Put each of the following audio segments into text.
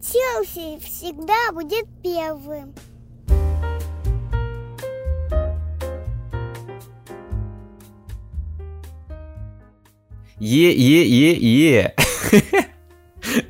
Челси всегда будет первым. Е-е-е-е.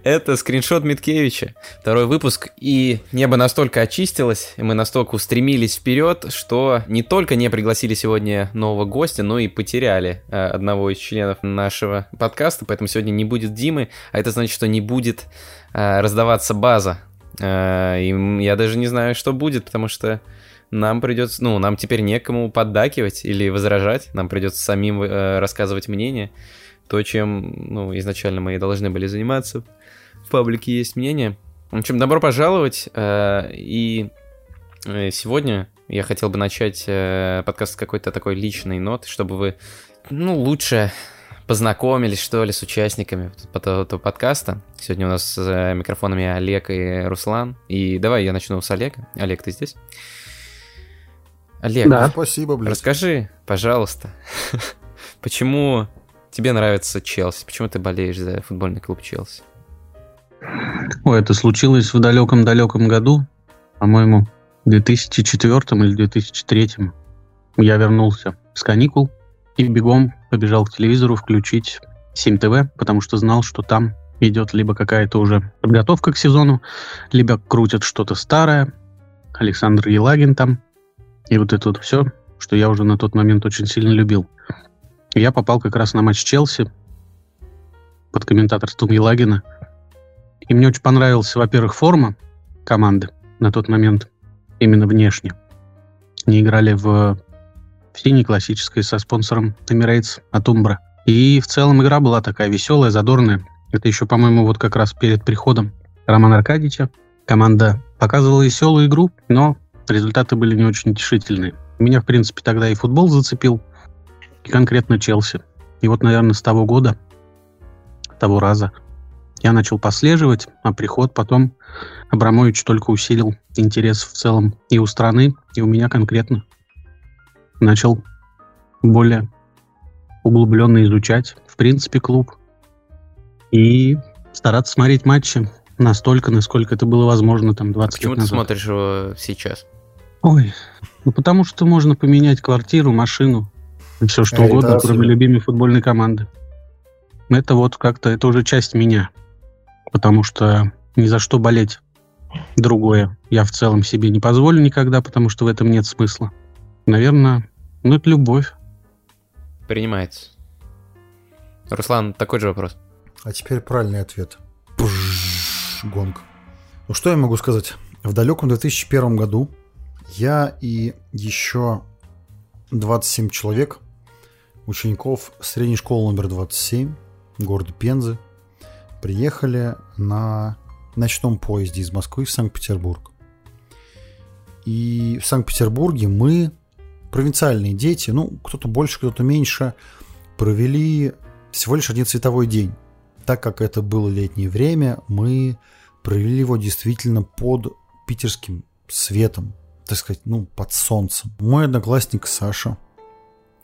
Это скриншот Миткевича. Второй выпуск, и небо настолько очистилось, и мы настолько устремились вперед, что не только не пригласили сегодня нового гостя, но и потеряли э, одного из членов нашего подкаста, поэтому сегодня не будет Димы, а это значит, что не будет э, раздаваться база. Э, и я даже не знаю, что будет, потому что нам придется, ну, нам теперь некому поддакивать или возражать, нам придется самим э, рассказывать мнение то, чем ну, изначально мы и должны были заниматься. В паблике есть мнение. В общем, добро пожаловать. Э, и э, сегодня я хотел бы начать э, подкаст с какой-то такой личной ноты, чтобы вы ну, лучше познакомились, что ли, с участниками этого подкаста. Сегодня у нас с микрофонами Олег и Руслан. И давай я начну с Олега. Олег, ты здесь? Олег, да. спасибо, блядь. расскажи, пожалуйста, почему тебе нравится Челси? Почему ты болеешь за футбольный клуб Челси? Ой, это случилось в далеком-далеком году, по-моему, в 2004 или 2003. Я вернулся с каникул и бегом побежал к телевизору включить 7 ТВ, потому что знал, что там идет либо какая-то уже подготовка к сезону, либо крутят что-то старое. Александр Елагин там. И вот это вот все, что я уже на тот момент очень сильно любил. Я попал как раз на матч Челси под комментаторством Елагина. И мне очень понравилась, во-первых, форма команды на тот момент, именно внешне. Они играли в, в синей классической со спонсором Emirates от Умбра. И в целом игра была такая веселая, задорная. Это еще, по-моему, вот как раз перед приходом Романа Аркадьевича. Команда показывала веселую игру, но результаты были не очень утешительные. Меня, в принципе, тогда и футбол зацепил и конкретно Челси. И вот, наверное, с того года, того раза, я начал послеживать, а приход потом Абрамович только усилил интерес в целом и у страны, и у меня конкретно. Начал более углубленно изучать, в принципе, клуб. И стараться смотреть матчи настолько, насколько это было возможно там 20 а почему лет назад. ты смотришь его сейчас? Ой, ну потому что можно поменять квартиру, машину, все что угодно, кроме любимой футбольной команды. Это вот как-то, это уже часть меня. Потому что ни за что болеть другое я в целом себе не позволю никогда, потому что в этом нет смысла. Наверное, ну это любовь. Принимается. Руслан, такой же вопрос. А теперь правильный ответ. Пуш, гонг. Ну что я могу сказать? В далеком 2001 году я и еще 27 человек учеников средней школы номер 27 города Пензы приехали на ночном поезде из Москвы в Санкт-Петербург. И в Санкт-Петербурге мы, провинциальные дети, ну, кто-то больше, кто-то меньше, провели всего лишь один световой день. Так как это было летнее время, мы провели его действительно под питерским светом, так сказать, ну, под солнцем. Мой одноклассник Саша –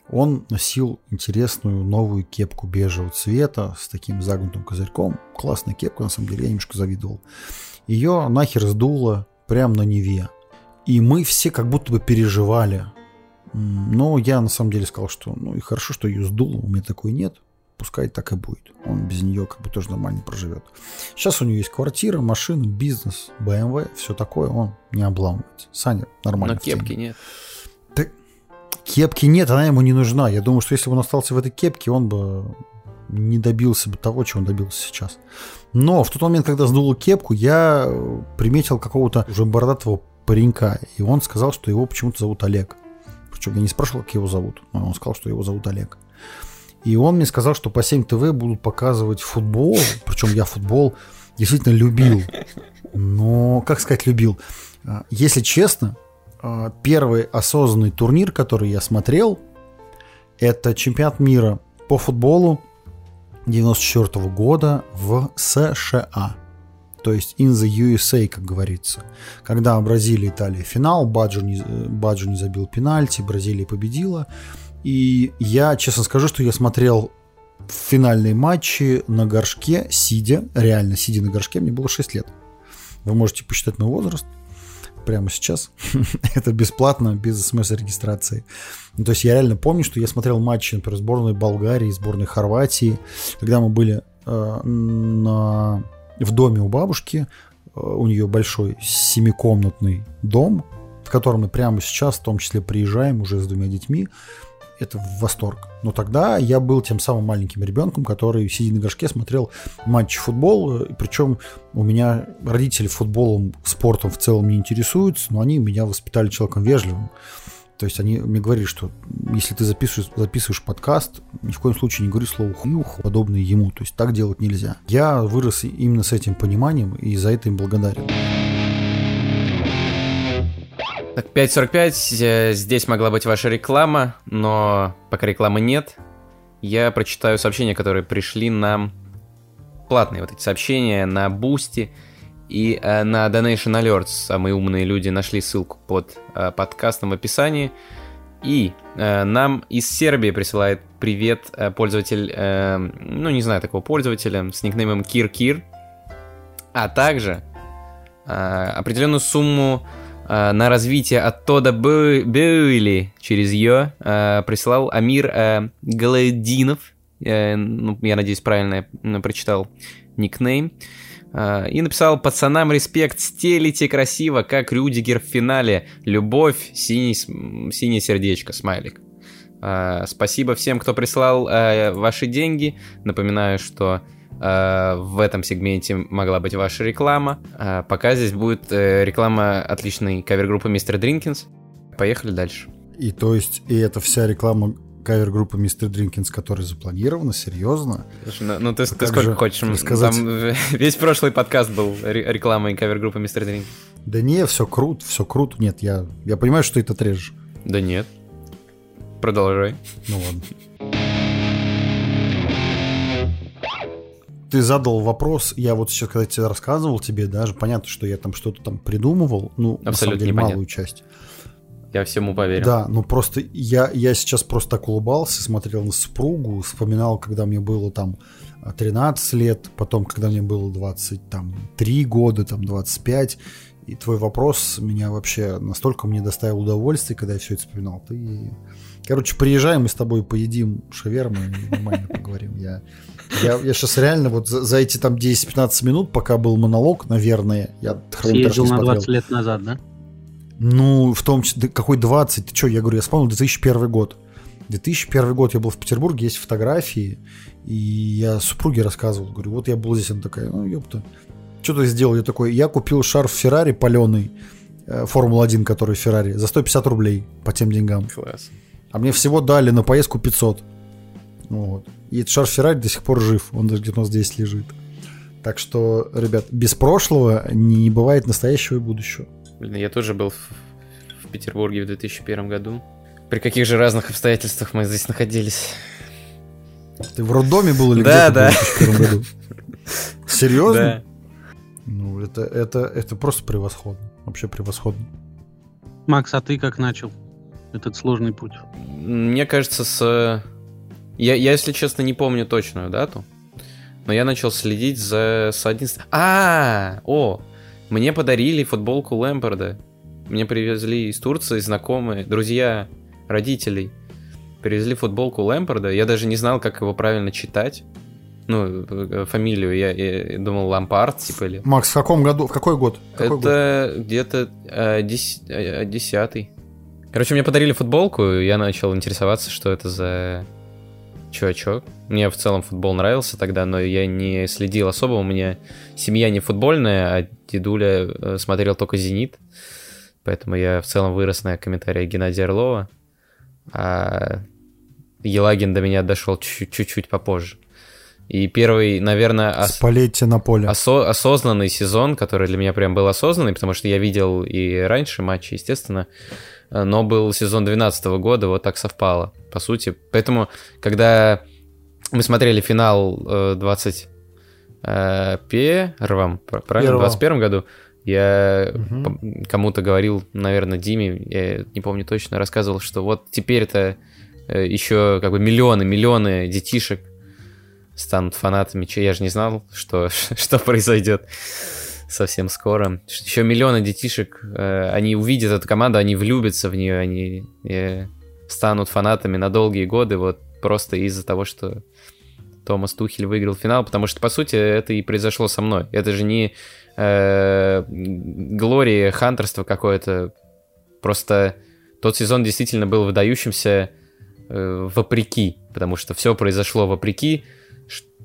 он носил интересную новую кепку бежевого цвета с таким загнутым козырьком. Классная кепка, на самом деле, я немножко завидовал. Ее нахер сдуло прямо на Неве. И мы все как будто бы переживали. Но я на самом деле сказал, что ну и хорошо, что ее сдуло, у меня такой нет. Пускай так и будет. Он без нее как бы тоже нормально проживет. Сейчас у него есть квартира, машина, бизнес, BMW, все такое, он не обламывается. Саня нормально. Но кепки нет. Кепки нет, она ему не нужна. Я думаю, что если бы он остался в этой кепке, он бы не добился бы того, чего он добился сейчас. Но в тот момент, когда сдул кепку, я приметил какого-то уже бородатого паренька, и он сказал, что его почему-то зовут Олег. Причем я не спрашивал, как его зовут, но он сказал, что его зовут Олег. И он мне сказал, что по 7 ТВ будут показывать футбол, причем я футбол действительно любил. Но, как сказать, любил? А, если честно, первый осознанный турнир, который я смотрел, это чемпионат мира по футболу 94 года в США. То есть in the USA, как говорится. Когда Бразилия и Италия финал, Баджо не, Баджо не забил пенальти, Бразилия победила. И я, честно скажу, что я смотрел финальные матчи на горшке, сидя, реально сидя на горшке, мне было 6 лет. Вы можете посчитать мой возраст прямо сейчас. Это бесплатно, без смс-регистрации. Ну, то есть я реально помню, что я смотрел матчи, например, сборной Болгарии, сборной Хорватии, когда мы были э, на, в доме у бабушки, э, у нее большой семикомнатный дом, в котором мы прямо сейчас, в том числе, приезжаем уже с двумя детьми, это восторг. Но тогда я был тем самым маленьким ребенком, который, сидя на горшке, смотрел матч футбол. Причем у меня родители футболом, спортом в целом не интересуются, но они меня воспитали человеком вежливым. То есть они мне говорили, что если ты записываешь, записываешь подкаст, ни в коем случае не говори слово хуюх, подобное ему. То есть так делать нельзя. Я вырос именно с этим пониманием и за это им благодарен. Так, 5.45, э, здесь могла быть ваша реклама, но пока рекламы нет, я прочитаю сообщения, которые пришли нам, платные вот эти сообщения на Boosty и э, на Donation Alerts. Самые умные люди нашли ссылку под э, подкастом в описании. И э, нам из Сербии присылает привет э, пользователь, э, ну не знаю такого пользователя, с никнеймом Кир Кир, а также э, определенную сумму на развитие от Тода Бюйли через ее э, прислал Амир э, Галадинов. Ну, я надеюсь, правильно я прочитал никнейм. И написал «Пацанам респект, стелите красиво, как Рюдигер в финале. Любовь, синий, синее сердечко, смайлик». Спасибо всем, кто прислал ваши деньги. Напоминаю, что Э, в этом сегменте могла быть ваша реклама. Э, пока здесь будет э, реклама отличной кавер-группы Мистер Дринкинс. Поехали дальше. И то есть, и это вся реклама кавер-группы Мистер Дринкинс, которая запланирована, серьезно. Слушай, ну, ну ты, ты сколько хочешь? Сказать... Там весь прошлый подкаст был рекламой кавер-группы Мистер Дринкинс. Да не, все круто, все круто. Нет, я, я понимаю, что это отрежешь. Да нет. Продолжай. Ну ладно. Ты задал вопрос, я вот сейчас, когда тебе рассказывал тебе, даже понятно, что я там что-то там придумывал, ну, Абсолютно на самом деле, непонятно. малую часть. Я всему поверил. Да, ну просто я, я сейчас просто так улыбался, смотрел на супругу, вспоминал, когда мне было там 13 лет, потом, когда мне было 23 года, там 25, и твой вопрос меня вообще настолько мне доставил удовольствие, когда я все это вспоминал. Ты... Короче, приезжаем, мы с тобой поедим шаверму и нормально поговорим. Я я, я сейчас реально вот за, за эти там 10-15 минут, пока был монолог, наверное, я Съездил на 20 лет назад, да? Ну, в том числе, какой 20? Ты что, я говорю, я вспомнил 2001 год. 2001 год я был в Петербурге, есть фотографии, и я супруге рассказывал, говорю, вот я был здесь, она такая, ну, ёпта, что ты сделал? Я такой, я купил шарф Феррари паленый, э, Формула-1, который Феррари, за 150 рублей по тем деньгам. Класс. А мне всего дали на поездку 500. Вот. И шар Феррари до сих пор жив, он даже где-то у нас здесь лежит. Так что, ребят, без прошлого не бывает настоящего и будущего. Блин, я тоже был в, в Петербурге в 2001 году. При каких же разных обстоятельствах мы здесь находились? Ты в роддоме был или да, где да. в 2001 году? Серьезно? Да. Ну, это, это, это просто превосходно. Вообще превосходно. Макс, а ты как начал этот сложный путь? Мне кажется, с я, я, если честно, не помню точную дату, но я начал следить за с 11... А, о, мне подарили футболку Лэмпорда. Мне привезли из Турции знакомые, друзья, родителей. Привезли футболку Лэмпорда. Я даже не знал, как его правильно читать. Ну, э, фамилию. Я, я думал Лампард, типа или... Макс, в каком году? В какой год? Какой Это где-то э, дес... э, десятый. Короче, мне подарили футболку, и я начал интересоваться, что это за чувачок. Мне в целом футбол нравился тогда, но я не следил особо. У меня семья не футбольная, а дедуля э, смотрел только «Зенит». Поэтому я в целом вырос на комментариях Геннадия Орлова. А Елагин до меня дошел чуть-чуть попозже. И первый, наверное... Ос... на поле. Осо- осознанный сезон, который для меня прям был осознанный, потому что я видел и раньше матчи, естественно, но был сезон 2012 года, вот так совпало, по сути. Поэтому, когда мы смотрели финал 20 э, первом, правильно, в 21 году, я угу. кому-то говорил, наверное, Диме, я не помню точно, рассказывал, что вот теперь-то э, еще как бы миллионы, миллионы детишек станут фанатами. Я же не знал, что, что произойдет совсем скоро. Еще миллионы детишек, э, они увидят эту команду, они влюбятся в нее, они э, станут фанатами на долгие годы, вот просто из-за того, что Томас Тухель выиграл финал, потому что, по сути, это и произошло со мной. Это же не э, хантерство какое-то. Просто тот сезон действительно был выдающимся э, вопреки, потому что все произошло вопреки,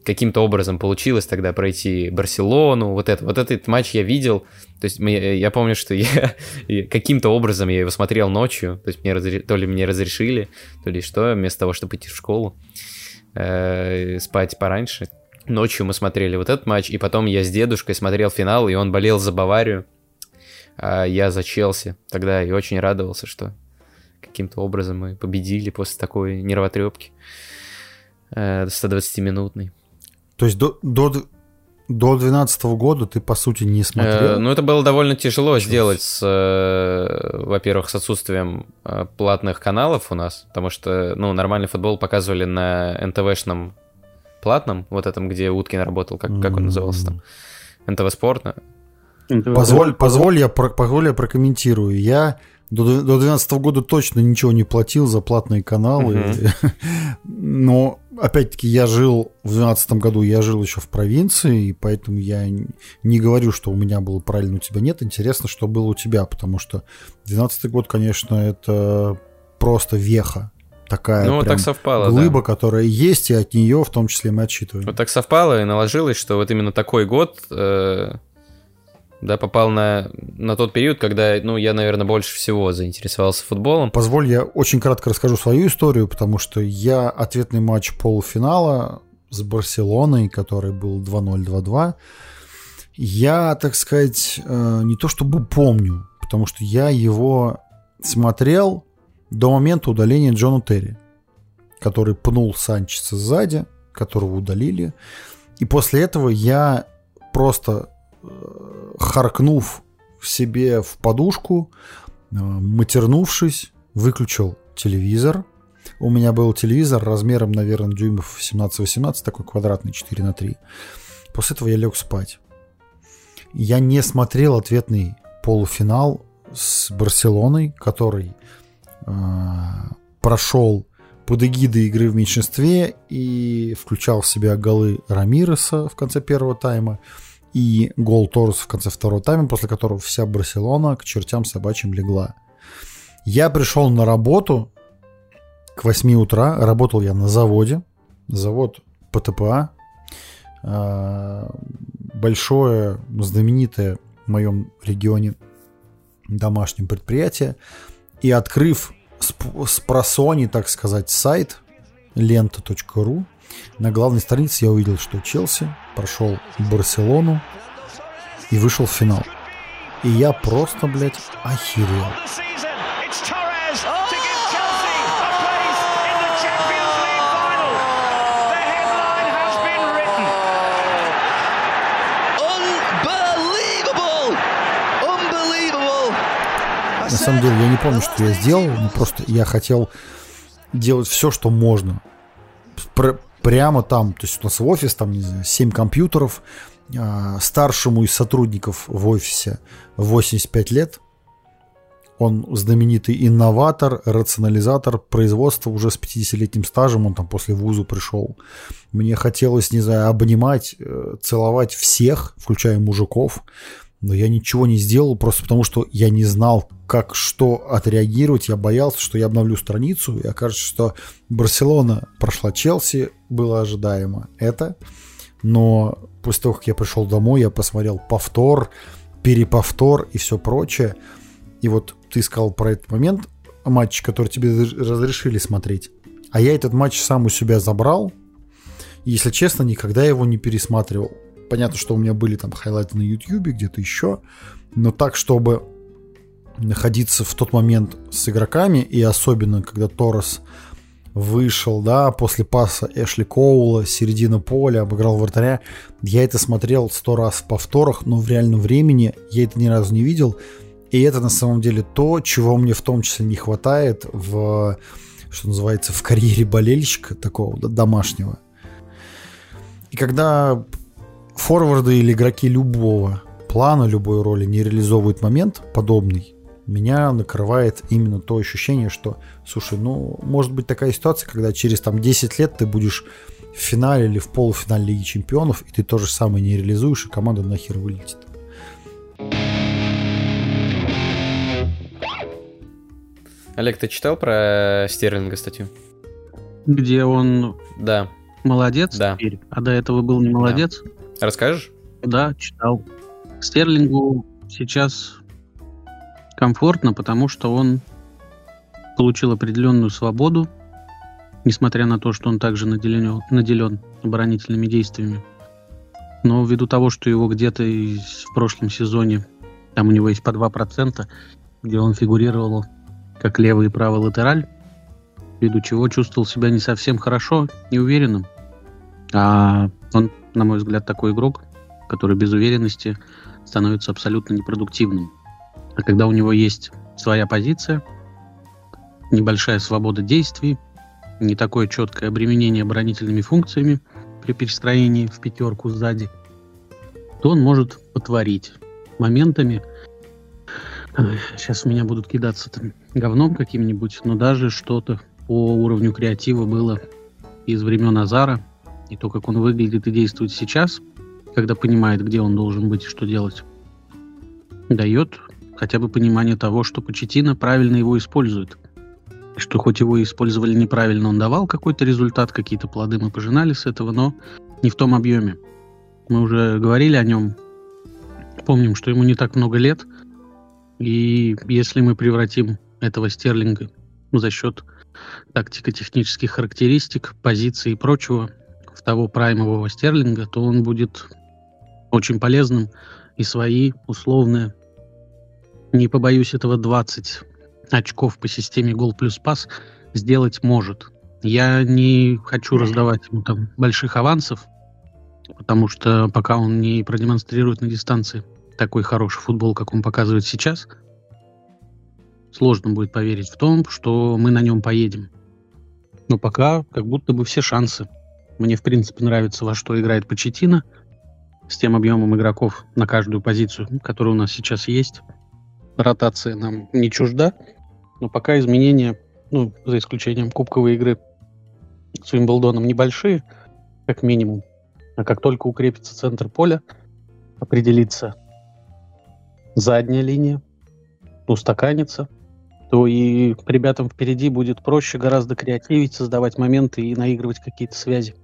каким-то образом получилось тогда пройти Барселону, вот это, вот этот матч я видел, то есть мне, я помню, что я каким-то образом я его смотрел ночью, то есть мне разре, то ли мне разрешили, то ли что, вместо того, чтобы идти в школу, э, спать пораньше. Ночью мы смотрели вот этот матч, и потом я с дедушкой смотрел финал, и он болел за Баварию, а я за Челси. Тогда и очень радовался, что каким-то образом мы победили после такой нервотрепки э, 120-минутной. То есть до, до, до 12 года ты, по сути, не смотрел? Э, ну, это было довольно тяжело Сейчас. сделать, с, э, во-первых, с отсутствием э, платных каналов у нас, потому что, ну, нормальный футбол показывали на НТВшном платном, вот этом, где Уткин работал, как, как он назывался там, НТВ Спорт. Позволь, позволь, я, позволь я прокомментирую. Я до 2012 года точно ничего не платил за платные каналы. Uh-huh. Но, опять-таки, я жил в 2012 году, я жил еще в провинции, и поэтому я не говорю, что у меня было правильно, у тебя нет. Интересно, что было у тебя, потому что 2012 год, конечно, это просто веха такая ну, вот так совпало, глыба, да. которая есть, и от нее в том числе мы отчитываем. Вот так совпало и наложилось, что вот именно такой год э, да, попал на, на тот период, когда, ну, я, наверное, больше всего заинтересовался футболом. Позволь, я очень кратко расскажу свою историю, потому что я ответный матч полуфинала с Барселоной, который был 2-0, 2-2, я, так сказать, э, не то чтобы помню, потому что я его смотрел до момента удаления Джона Терри, который пнул Санчеса сзади, которого удалили. И после этого я просто харкнув себе в подушку, э, матернувшись, выключил телевизор. У меня был телевизор размером, наверное, дюймов 17-18, такой квадратный 4 на 3. После этого я лег спать. Я не смотрел ответный полуфинал с Барселоной, который э, прошел под эгидой игры в меньшинстве и включал в себя голы Рамиреса в конце первого тайма и гол Торус в конце второго тайма, после которого вся Барселона к чертям собачьим легла. Я пришел на работу к 8 утра, работал я на заводе, завод ПТПА, а, большое, знаменитое в моем регионе домашнее предприятие, и открыв с просони, так сказать, сайт лента.ру, на главной странице я увидел, что Челси прошел Барселону и вышел в финал. И я просто, блядь, охерел. На самом деле, я не помню, что я сделал, но просто я хотел делать все, что можно прямо там, то есть у нас в офис, там, не знаю, 7 компьютеров, а, старшему из сотрудников в офисе 85 лет, он знаменитый инноватор, рационализатор производства уже с 50-летним стажем, он там после вузу пришел. Мне хотелось, не знаю, обнимать, э, целовать всех, включая мужиков, но я ничего не сделал просто потому, что я не знал, как что отреагировать. Я боялся, что я обновлю страницу и окажется, что Барселона прошла Челси, было ожидаемо это. Но после того, как я пришел домой, я посмотрел повтор, переповтор и все прочее. И вот ты сказал про этот момент, матч, который тебе разрешили смотреть. А я этот матч сам у себя забрал. И, если честно, никогда его не пересматривал. Понятно, что у меня были там хайлайты на YouTube, где-то еще. Но так, чтобы находиться в тот момент с игроками, и особенно, когда Торрес вышел, да, после паса Эшли Коула, середина поля, обыграл вратаря. Я это смотрел сто раз в повторах, но в реальном времени я это ни разу не видел. И это на самом деле то, чего мне в том числе не хватает в, что называется, в карьере болельщика такого домашнего. И когда форварды или игроки любого плана, любой роли не реализовывает момент подобный, меня накрывает именно то ощущение, что, слушай, ну, может быть такая ситуация, когда через там 10 лет ты будешь в финале или в полуфинале Лиги Чемпионов, и ты то же самое не реализуешь, и команда нахер вылетит. Олег, ты читал про Стерлинга статью? Где он Да. молодец Да. теперь, а до этого был не молодец? Расскажешь? Да, читал. Стерлингу сейчас комфортно, потому что он получил определенную свободу, несмотря на то, что он также наделен, наделен оборонительными действиями. Но ввиду того, что его где-то в прошлом сезоне, там у него есть по 2%, где он фигурировал как левый и правый латераль, ввиду чего чувствовал себя не совсем хорошо, неуверенным. А он, на мой взгляд, такой игрок, который без уверенности становится абсолютно непродуктивным. А когда у него есть своя позиция, небольшая свобода действий, не такое четкое обременение оборонительными функциями при перестроении в пятерку сзади, то он может потворить моментами. Сейчас у меня будут кидаться там говном каким-нибудь, но даже что-то по уровню креатива было из времен Азара, и то, как он выглядит и действует сейчас, когда понимает, где он должен быть и что делать, дает хотя бы понимание того, что Почетина правильно его использует. И что хоть его и использовали неправильно, он давал какой-то результат, какие-то плоды мы пожинали с этого, но не в том объеме. Мы уже говорили о нем, помним, что ему не так много лет, и если мы превратим этого Стерлинга за счет тактико-технических характеристик, позиций и прочего в того праймового Стерлинга, то он будет очень полезным и свои условные, не побоюсь этого, 20 очков по системе гол плюс пас сделать может. Я не хочу раздавать ему там больших авансов, потому что пока он не продемонстрирует на дистанции такой хороший футбол, как он показывает сейчас, сложно будет поверить в том, что мы на нем поедем. Но пока как будто бы все шансы. Мне, в принципе, нравится, во что играет Почетина, с тем объемом игроков на каждую позицию, которая у нас сейчас есть. Ротация нам не чужда, но пока изменения, ну, за исключением кубковой игры с Уимблдоном, небольшие, как минимум. А как только укрепится центр поля, определится задняя линия, устаканится, то и ребятам впереди будет проще гораздо креативить, создавать моменты и наигрывать какие-то связи.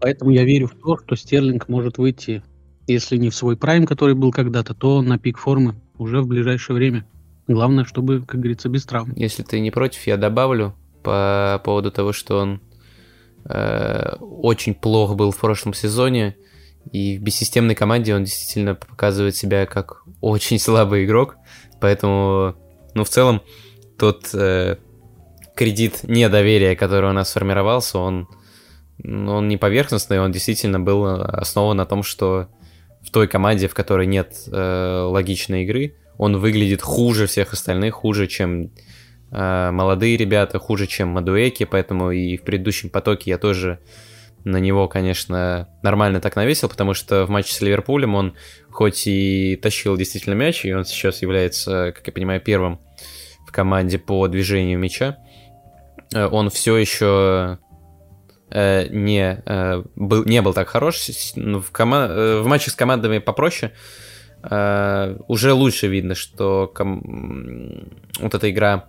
Поэтому я верю в то, что Стерлинг может выйти, если не в свой прайм, который был когда-то, то на пик формы уже в ближайшее время. Главное, чтобы, как говорится, без травм. Если ты не против, я добавлю по поводу того, что он э, очень плох был в прошлом сезоне, и в бессистемной команде он действительно показывает себя как очень слабый игрок, поэтому, ну, в целом, тот э, кредит недоверия, который у нас сформировался, он, он не поверхностный, он действительно был основан на том, что в той команде, в которой нет э, логичной игры, он выглядит хуже всех остальных, хуже, чем э, молодые ребята, хуже, чем Мадуэки, поэтому и в предыдущем потоке я тоже на него, конечно, нормально так навесил, потому что в матче с Ливерпулем он хоть и тащил действительно мяч, и он сейчас является, как я понимаю, первым в команде по движению мяча, э, он все еще э, не, э, был, не был так хорош. В, кома- э, в матче с командами попроще э, уже лучше видно, что ком- вот эта игра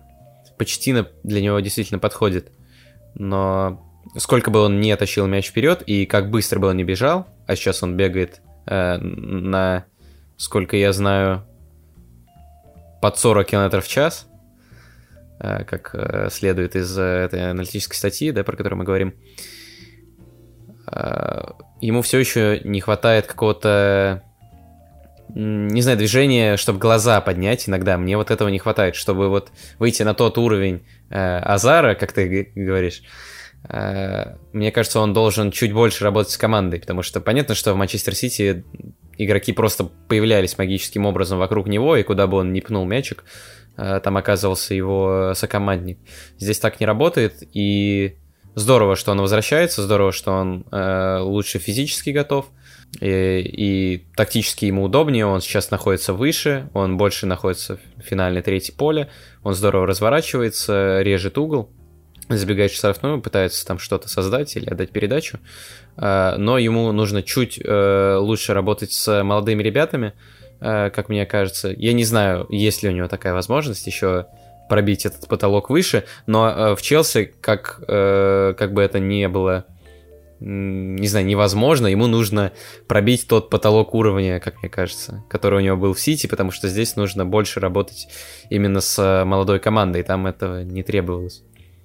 почти для него действительно подходит. Но сколько бы он не тащил мяч вперед и как быстро бы он не бежал, а сейчас он бегает э, на, сколько я знаю, под 40 км в час, э, как э, следует из э, этой аналитической статьи, да, про которую мы говорим, э, ему все еще не хватает какого-то не знаю, движения, чтобы глаза поднять иногда. Мне вот этого не хватает, чтобы вот выйти на тот уровень э, Азара, как ты говоришь. Э, мне кажется, он должен чуть больше работать с командой, потому что понятно, что в Манчестер Сити игроки просто появлялись магическим образом вокруг него, и куда бы он ни пнул мячик, э, там оказывался его сокомандник. Здесь так не работает, и здорово, что он возвращается, здорово, что он э, лучше физически готов. И, и тактически ему удобнее, он сейчас находится выше, он больше находится в финальной третьей поле, он здорово разворачивается, режет угол, забегает в штрафную, пытается там что-то создать или отдать передачу, а, но ему нужно чуть э, лучше работать с молодыми ребятами, э, как мне кажется. Я не знаю, есть ли у него такая возможность еще пробить этот потолок выше, но э, в Челси, как, как бы это ни было не знаю, невозможно, ему нужно пробить тот потолок уровня, как мне кажется, который у него был в Сити, потому что здесь нужно больше работать именно с молодой командой, там этого не требовалось.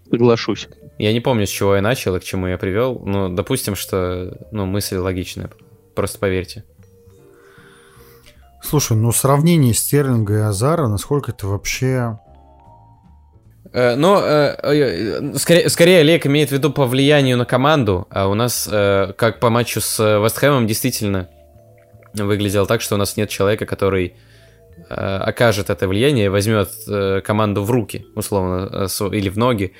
Соглашусь. Я не помню, с чего я начал и к чему я привел, но допустим, что ну, мысль логичная, просто поверьте. Слушай, ну сравнение Стерлинга и Азара, насколько это вообще Э, но э, э, скорее, скорее Олег имеет в виду по влиянию на команду, а у нас, как по матчу с Вестхэмом, действительно выглядело так, что у нас нет человека, который окажет это влияние, возьмет команду в руки, условно, или в ноги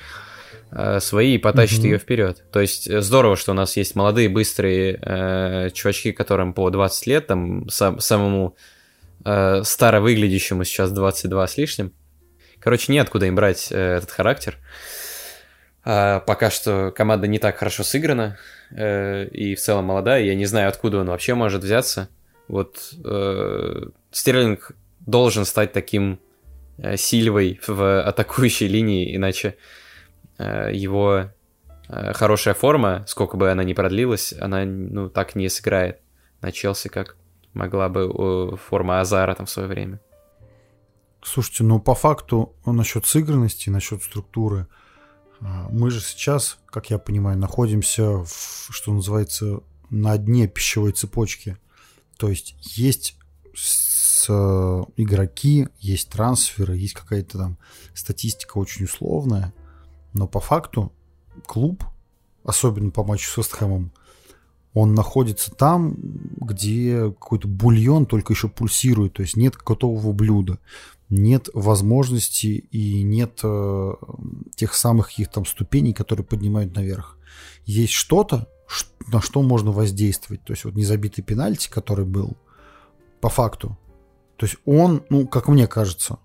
свои и потащит mm-hmm. ее вперед. То есть здорово, что у нас есть молодые, быстрые э, чувачки, которым по 20 лет, там сам, самому э, старо выглядящему сейчас 22 с лишним. Короче, неоткуда им брать э, этот характер. А, пока что команда не так хорошо сыграна э, и в целом молодая. Я не знаю, откуда он вообще может взяться. Вот э, Стерлинг должен стать таким э, Сильвой в атакующей линии, иначе э, его э, хорошая форма, сколько бы она ни продлилась, она ну так не сыграет на Челси, как могла бы форма Азара там в свое время. Слушайте, ну по факту насчет сыгранности, насчет структуры, а, мы же сейчас, как я понимаю, находимся, в, что называется, на дне пищевой цепочки. То есть есть с, игроки, есть трансферы, есть какая-то там статистика очень условная, но по факту клуб, особенно по матчу с Вестхэмом, он находится там, где какой-то бульон только еще пульсирует, то есть нет готового блюда нет возможности и нет э, тех самых каких там ступеней, которые поднимают наверх. Есть что-то, на что можно воздействовать. То есть вот незабитый пенальти, который был, по факту. То есть он, ну, как мне кажется,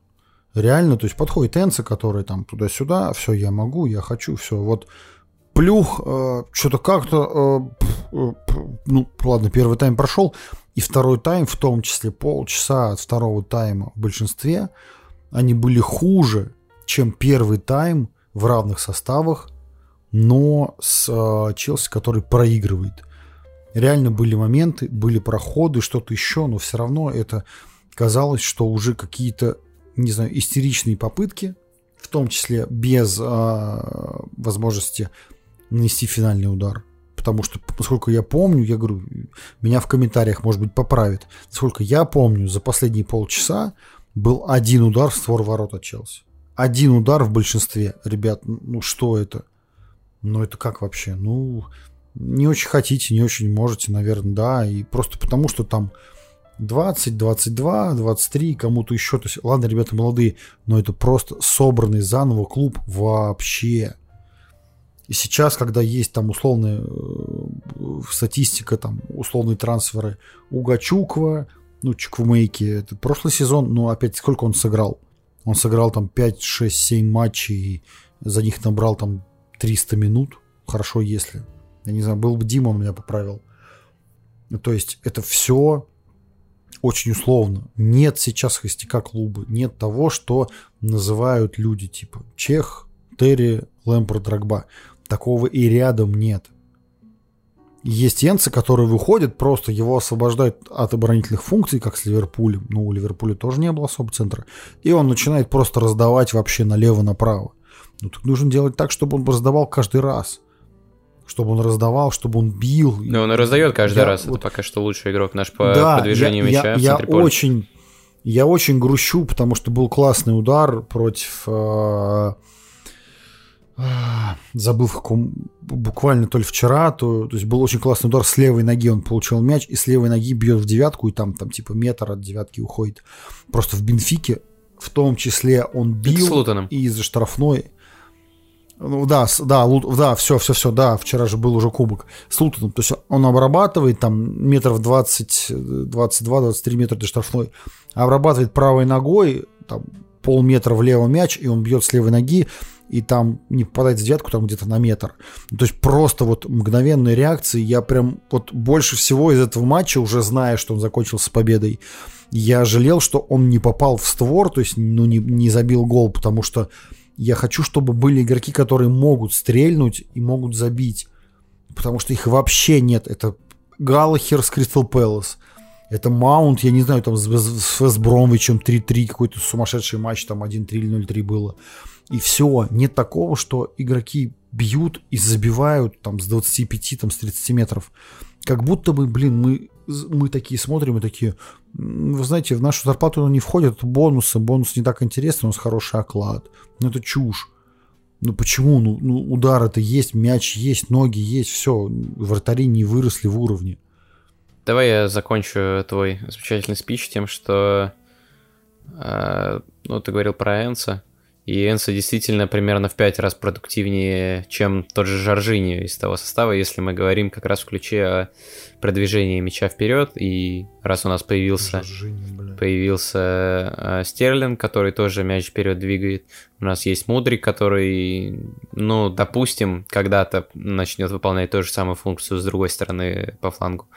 реально, то есть подходит Энца, который там туда-сюда, все, я могу, я хочу, все, вот плюх, э, что-то как-то, э, э, ну, ладно, первый тайм прошел, и второй тайм, в том числе полчаса от второго тайма в большинстве, они были хуже, чем первый тайм в равных составах, но с э, Челси, который проигрывает. Реально были моменты, были проходы, что-то еще, но все равно это казалось, что уже какие-то, не знаю, истеричные попытки, в том числе без э, возможности нанести финальный удар. Потому что, поскольку я помню, я говорю, меня в комментариях, может быть, поправят. Сколько я помню, за последние полчаса был один удар в створ ворот от Челси. Один удар в большинстве. Ребят, ну что это? Ну это как вообще? Ну, не очень хотите, не очень можете, наверное, да. И просто потому, что там 20, 22, 23, кому-то еще. То есть, ладно, ребята молодые, но это просто собранный заново клуб вообще. И сейчас, когда есть там условная э, статистика, там условные трансферы у Гачукова, ну, Чуквумейки, это прошлый сезон, но опять сколько он сыграл? Он сыграл там 5, 6, 7 матчей, и за них набрал там 300 минут. Хорошо, если. Я не знаю, был бы Дима, он меня поправил. То есть это все очень условно. Нет сейчас хостяка клуба. Нет того, что называют люди типа Чех, Терри, Лэмпорт, Драгба. Такого и рядом нет. Есть Йенса, который выходит, просто его освобождают от оборонительных функций, как с Ливерпулем. Ну, у Ливерпуля тоже не было особо центра. И он начинает просто раздавать вообще налево-направо. Ну, так нужно делать так, чтобы он раздавал каждый раз. Чтобы он раздавал, чтобы он бил. Ну, он и раздает каждый я, раз. Вот, Это пока что лучший игрок наш по, да, по движению я, мяча. Я, я очень, я очень грущу, потому что был классный удар против э, забыл в каком, буквально то ли вчера, то, то есть был очень классный удар с левой ноги, он получил мяч, и с левой ноги бьет в девятку, и там, там типа метр от девятки уходит. Просто в Бенфике, в том числе он бил и из-за штрафной Ну да, да, Лут- да, все, все, все, да, вчера же был уже кубок с Лутоном. То есть он обрабатывает там метров 20, 22-23 метра до штрафной, обрабатывает правой ногой, там полметра влево мяч, и он бьет с левой ноги, и там не попадает в девятку, там где-то на метр. Ну, То есть просто вот мгновенные реакции. Я прям вот больше всего из этого матча, уже зная, что он закончился победой, я жалел, что он не попал в створ, то есть ну, не, не забил гол, потому что я хочу, чтобы были игроки, которые могут стрельнуть и могут забить. Потому что их вообще нет. Это Галлахер с Кристал Пэлас. Это Маунт, я не знаю, там с, с, с Вест Бромвичем 3-3, какой-то сумасшедший матч, там 1-3 или 0-3 было. И все. Нет такого, что игроки бьют и забивают там с 25, там с 30 метров. Как будто бы, блин, мы, мы такие смотрим и такие, «М, вы знаете, в нашу зарплату не входят бонусы, бонус не так интересный, у нас хороший оклад. Ну это чушь. Ну почему? Ну, ну удар это есть, мяч есть, ноги есть, все. Вратари не выросли в уровне. Давай я закончу твой замечательный спич тем, что э, ну, ты говорил про Энса, и Энса действительно примерно в 5 раз продуктивнее, чем тот же Жоржини из того состава, если мы говорим как раз в ключе о продвижении мяча вперед, и раз у нас появился появился э, Стерлинг, который тоже мяч вперед двигает. У нас есть Мудрик, который, ну, допустим, когда-то начнет выполнять ту же самую функцию с другой стороны по флангу.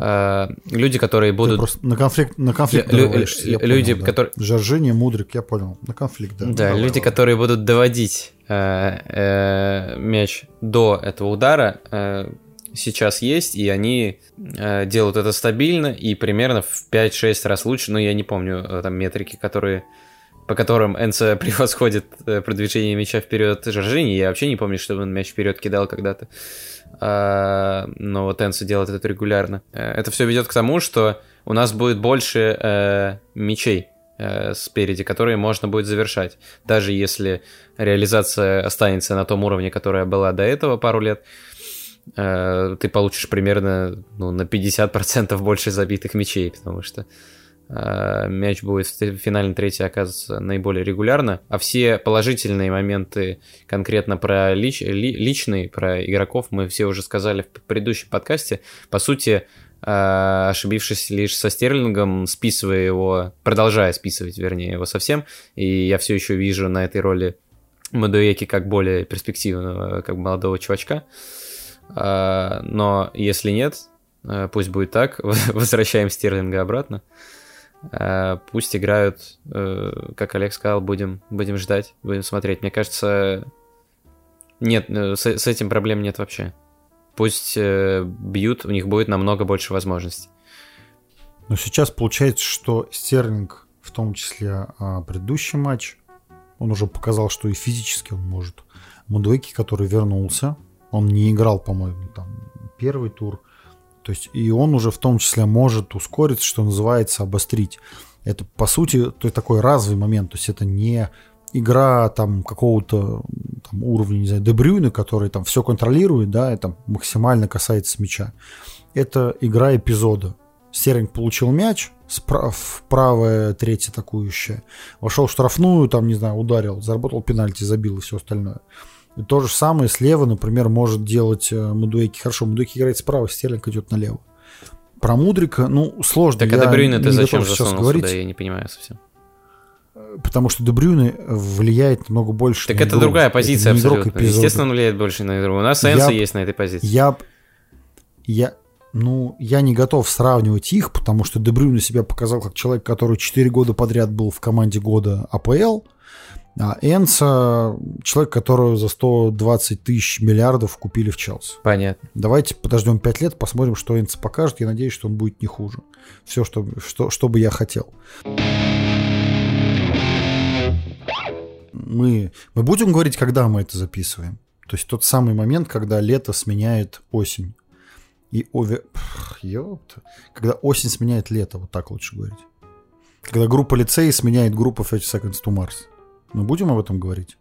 Э, люди, которые Ты будут... просто на конфликт, на конфликт Лю- я люди, понял, да. которые- Жоржини, Мудрик, я понял. На конфликт, да. Да, Ну, давай, люди, ладно. которые будут доводить э, э, мяч до этого удара, э, сейчас есть, и они э, делают это стабильно и примерно в 5-6 раз лучше. Но я не помню э, там метрики, которые по которым НЦ превосходит э, продвижение мяча вперед Жоржини. Я вообще не помню, чтобы он мяч вперед кидал когда-то. А, но вот Энса делает это регулярно. Э, Это все ведет к тому, что у нас будет больше э, мячей э, спереди, которые можно будет завершать. Даже если реализация останется на том уровне, которая была до этого пару лет, ты получишь примерно ну, на 50% больше забитых мячей, потому что мяч будет в финальной трети оказываться наиболее регулярно, а все положительные моменты конкретно про лич, ли- личные, про игроков мы все уже сказали в предыдущем подкасте. По сути, э, ошибившись лишь со Стерлингом, списывая его, продолжая списывать, вернее, его совсем, и я все еще вижу на этой роли Мадуэки как более перспективного, как молодого чувачка. А, Но если нет, э, пусть будет так, возвращаем Стерлинга обратно. А, Пусть играют, э, как Олег сказал, будем, будем ждать, будем смотреть. Мне кажется, нет, э, с, с этим проблем нет вообще. Пусть э, бьют, у них будет намного больше возможностей. Но сейчас получается, что Стерлинг, в том числе а, предыдущий матч, он уже показал, что и физически он может. Мудвеки, который вернулся, он не играл, по-моему, там первый тур. То есть и он уже в том числе может ускориться, что называется, обострить. Это, по сути, то такой разовый момент. То есть это не игра там какого-то там, уровня, не знаю, Дебрюйна, который там все контролирует, да, там максимально касается мяча. Это игра эпизода. Стерлинг получил мяч, в правая третья атакующая, вошел в штрафную, там, не знаю, ударил, заработал пенальти, забил и все остальное. И то же самое слева, например, может делать э, Мудуэки. Хорошо, Мудуэки играет справа, Стерлинг идет налево. Про Мудрика, ну, сложно. Так а Дебрюйна ты зачем сейчас говорить, сюда, я не понимаю совсем. потому что Дебрюйне влияет намного больше Так на это игру. другая позиция игрок абсолютно. эпизода. Естественно, он влияет больше на игру. У нас Энса б- есть на этой позиции. Я, я, ну, я не готов сравнивать их, потому что Дебрюйне себя показал как человек, который 4 года подряд был в команде года АПЛ, а Энса человек, которого за 120 тысяч миллиардов купили в Челси. Понятно. Давайте подождем 5 лет, посмотрим, что Энса покажет. Я надеюсь, что он будет не хуже. Все, что, что, что бы я хотел. Мы, мы будем говорить, когда мы это записываем? То есть тот самый момент, когда лето сменяет осень. И ове... Ёпта. Когда осень сменяет лето, вот так лучше говорить. Когда группа лицей сменяет группу 30 Seconds to Mars. Мы будем об этом говорить?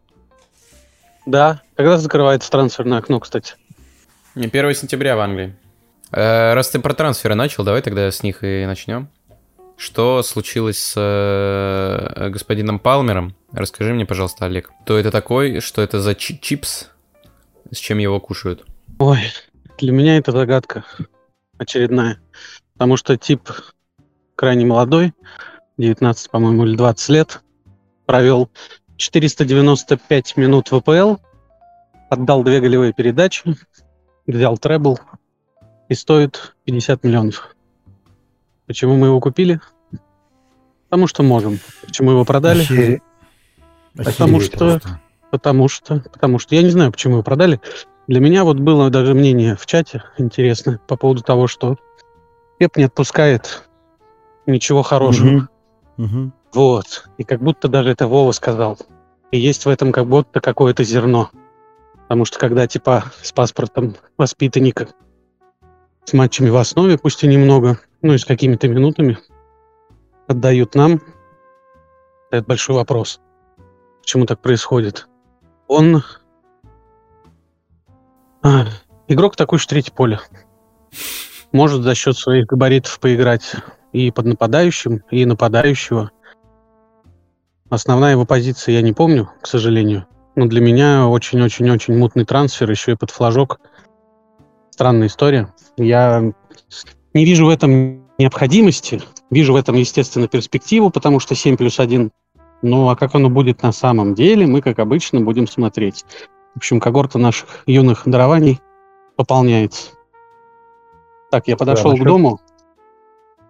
Да. Когда закрывается трансферное окно, кстати? Не, 1 сентября в Англии. Э, Раз ты про трансферы начал, давай тогда с них и начнем. Что случилось с э, господином Палмером Расскажи мне, пожалуйста, Олег, кто это такой, что это за чи- чипс, с чем его кушают? Ой, для меня это загадка очередная. Потому что тип крайне молодой, 19, по-моему, или 20 лет, провел 495 минут ВПЛ, отдал две голевые передачи, взял требл и стоит 50 миллионов. Почему мы его купили? Потому что можем. Почему его продали? Охере- Потому охереть что- просто. Потому что, потому что я не знаю, почему его продали. Для меня вот было даже мнение в чате интересное по поводу того, что Пеп не отпускает ничего хорошего. Мгм. Мгм. Вот. И как будто даже это Вова сказал. И есть в этом как будто какое-то зерно. Потому что когда типа с паспортом воспитанника, с матчами в основе, пусть и немного, ну и с какими-то минутами, отдают нам, это большой вопрос. Почему так происходит? Он а, игрок такой же третье поле. Может за счет своих габаритов поиграть и под нападающим, и нападающего. Основная его позиция я не помню, к сожалению. Но для меня очень-очень-очень мутный трансфер, еще и под флажок. Странная история. Я не вижу в этом необходимости. Вижу в этом, естественно, перспективу, потому что 7 плюс 1. Ну, а как оно будет на самом деле, мы, как обычно, будем смотреть. В общем, когорта наших юных дарований пополняется. Так, я подошел к насчет- дому,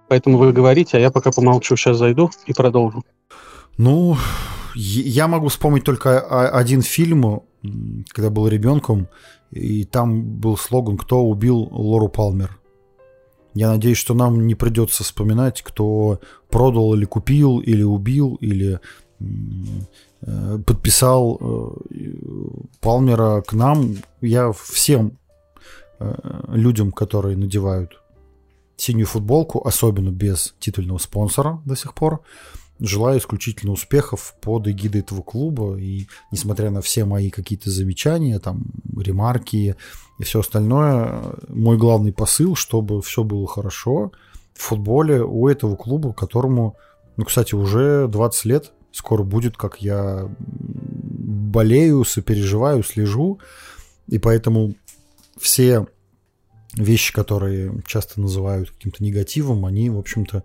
поэтому вы говорите, а я пока помолчу, сейчас зайду и продолжу. Ну, я могу вспомнить только один фильм, когда был ребенком, и там был слоган «Кто убил Лору Палмер?». Я надеюсь, что нам не придется вспоминать, кто продал или купил, или убил, или э, подписал э, Палмера к нам. Я всем э, людям, которые надевают синюю футболку, особенно без титульного спонсора до сих пор, желаю исключительно успехов под эгидой этого клуба. И несмотря на все мои какие-то замечания, там, ремарки и все остальное, мой главный посыл, чтобы все было хорошо в футболе у этого клуба, которому, ну, кстати, уже 20 лет скоро будет, как я болею, сопереживаю, слежу. И поэтому все вещи, которые часто называют каким-то негативом, они, в общем-то,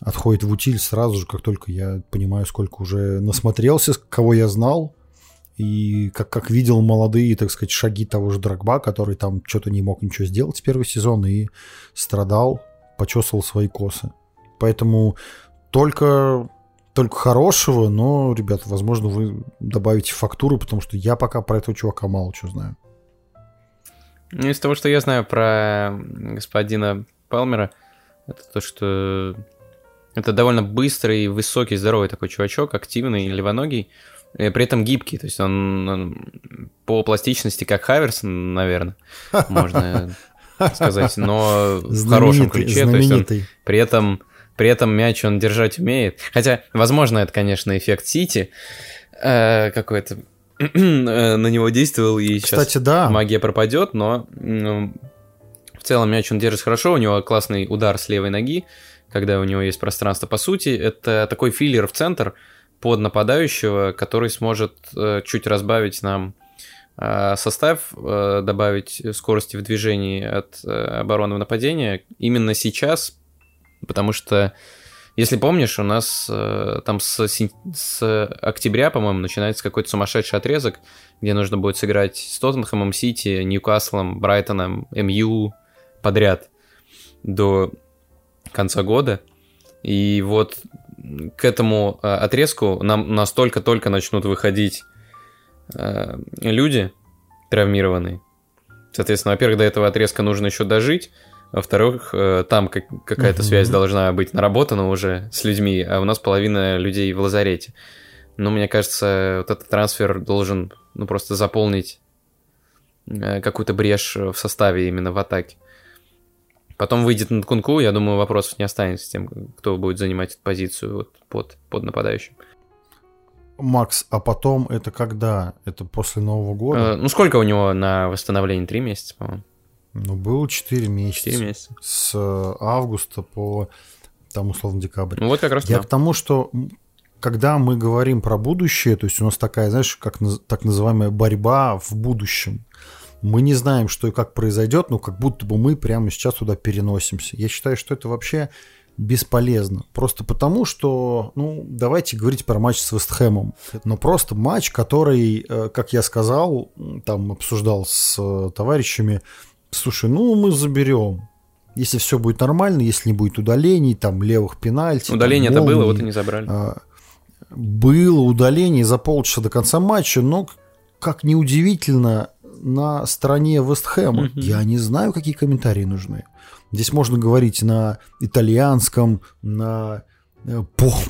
отходят в утиль сразу же, как только я понимаю, сколько уже насмотрелся, кого я знал, и как, как видел молодые, так сказать, шаги того же Драгба, который там что-то не мог ничего сделать в первый сезон и страдал, почесывал свои косы. Поэтому только, только хорошего, но, ребят, возможно, вы добавите фактуры, потому что я пока про этого чувака мало чего знаю. Ну, из того, что я знаю про господина Палмера, это то, что это довольно быстрый, высокий, здоровый такой чувачок, активный, левоногий, и при этом гибкий, то есть он, он по пластичности как Хаверс, наверное, можно сказать, но в хорошем ключе, то есть он знаменитый. при этом, при этом мяч он держать умеет. Хотя, возможно, это, конечно, эффект Сити э, какой-то э, на него действовал, и сейчас Кстати, да. магия пропадет, но ну, в целом мяч он держит хорошо, у него классный удар с левой ноги, когда у него есть пространство. По сути, это такой филлер в центр под нападающего, который сможет э, чуть разбавить нам э, состав, э, добавить скорости в движении от э, обороны в нападение именно сейчас, потому что если помнишь, у нас э, там с, с октября, по-моему, начинается какой-то сумасшедший отрезок, где нужно будет сыграть с Тоттенхэмом, Сити, Ньюкаслом, Брайтоном, МЮ подряд до конца года. И вот к этому э, отрезку нам настолько только начнут выходить э, люди травмированные. Соответственно, во-первых, до этого отрезка нужно еще дожить. Во-вторых, э, там как- какая-то связь должна быть наработана уже с людьми, а у нас половина людей в лазарете. Но мне кажется, вот этот трансфер должен ну, просто заполнить какую-то брешь в составе именно в атаке. Потом выйдет на Кунку, я думаю, вопросов не останется с тем, кто будет занимать эту позицию вот под, под нападающим. Макс, а потом это когда? Это после Нового года? Э, ну, сколько у него на восстановление? Три месяца, по-моему. Ну, было 4 месяца. Четыре месяца. С э, августа по, там, условно, декабрь. Ну, вот как раз Я да. к тому, что когда мы говорим про будущее, то есть у нас такая, знаешь, как так называемая борьба в будущем. Мы не знаем, что и как произойдет, но как будто бы мы прямо сейчас туда переносимся. Я считаю, что это вообще бесполезно. Просто потому, что, ну, давайте говорить про матч с Вестхэмом. Но просто матч, который, э, как я сказал, там обсуждал с э, товарищами, слушай, ну, мы заберем. Если все будет нормально, если не будет удалений, там, левых пенальти. Удаление это было, вот и не забрали. А, было удаление за полчаса до конца матча, но, как неудивительно, на стороне Вестхэма. Угу. Я не знаю, какие комментарии нужны. Здесь можно говорить на итальянском, на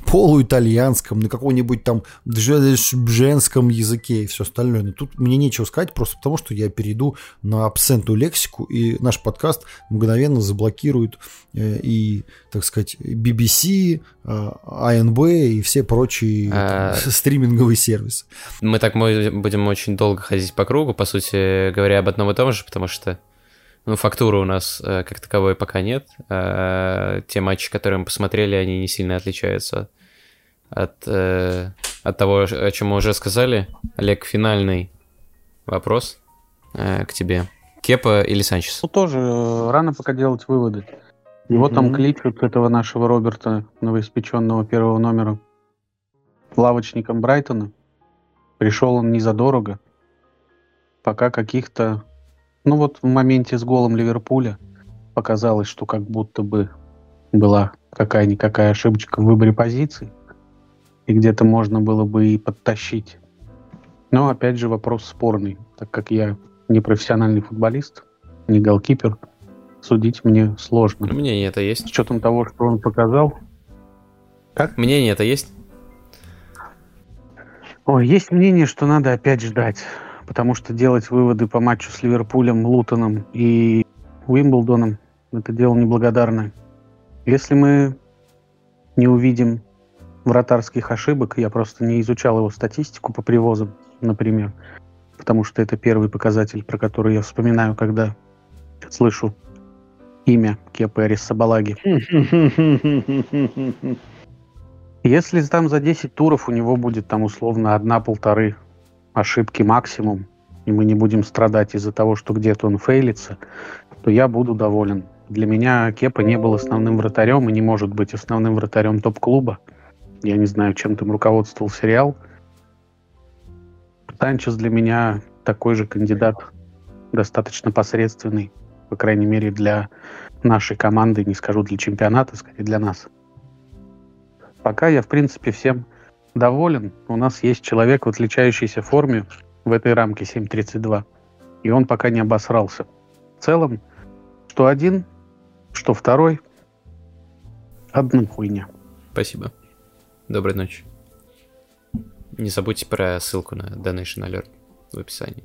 полуитальянском, на каком-нибудь там женском языке и все остальное. Но тут мне нечего сказать, просто потому что я перейду на абсентную лексику, и наш подкаст мгновенно заблокирует э, и, так сказать, BBC, АНБ и все прочие а... стриминговые сервисы. Мы так будем очень долго ходить по кругу, по сути говоря, об одном и том же, потому что ну, фактуры у нас э, как таковой пока нет. Э, те матчи, которые мы посмотрели, они не сильно отличаются от, э, от того, о чем мы уже сказали. Олег, финальный вопрос э, к тебе. Кепа или Санчес? Ну, тоже э, рано пока делать выводы. Его mm-hmm. там кличут, этого нашего Роберта, новоиспеченного первого номера, лавочником Брайтона. Пришел он не задорого. Пока каких-то ну вот в моменте с голом Ливерпуля показалось, что как будто бы была какая-никакая ошибочка в выборе позиций, и где-то можно было бы и подтащить. Но опять же вопрос спорный, так как я не профессиональный футболист, не голкипер, судить мне сложно. Мнение это есть. С учетом того, что он показал. Как? Мнение это есть? Ой, есть мнение, что надо опять ждать потому что делать выводы по матчу с Ливерпулем, Лутоном и Уимблдоном – это дело неблагодарное. Если мы не увидим вратарских ошибок, я просто не изучал его статистику по привозам, например, потому что это первый показатель, про который я вспоминаю, когда слышу имя Кепа Арисабалаги. Если там за 10 туров у него будет там условно одна-полторы ошибки максимум, и мы не будем страдать из-за того, что где-то он фейлится, то я буду доволен. Для меня Кепа не был основным вратарем и не может быть основным вратарем топ-клуба. Я не знаю, чем там руководствовал сериал. Санчес для меня такой же кандидат, достаточно посредственный, по крайней мере, для нашей команды, не скажу для чемпионата, скорее для нас. Пока я, в принципе, всем доволен. У нас есть человек в отличающейся форме в этой рамке 7.32, и он пока не обосрался. В целом, что один, что второй, одна хуйня. Спасибо. Доброй ночи. Не забудьте про ссылку на Donation Alert в описании.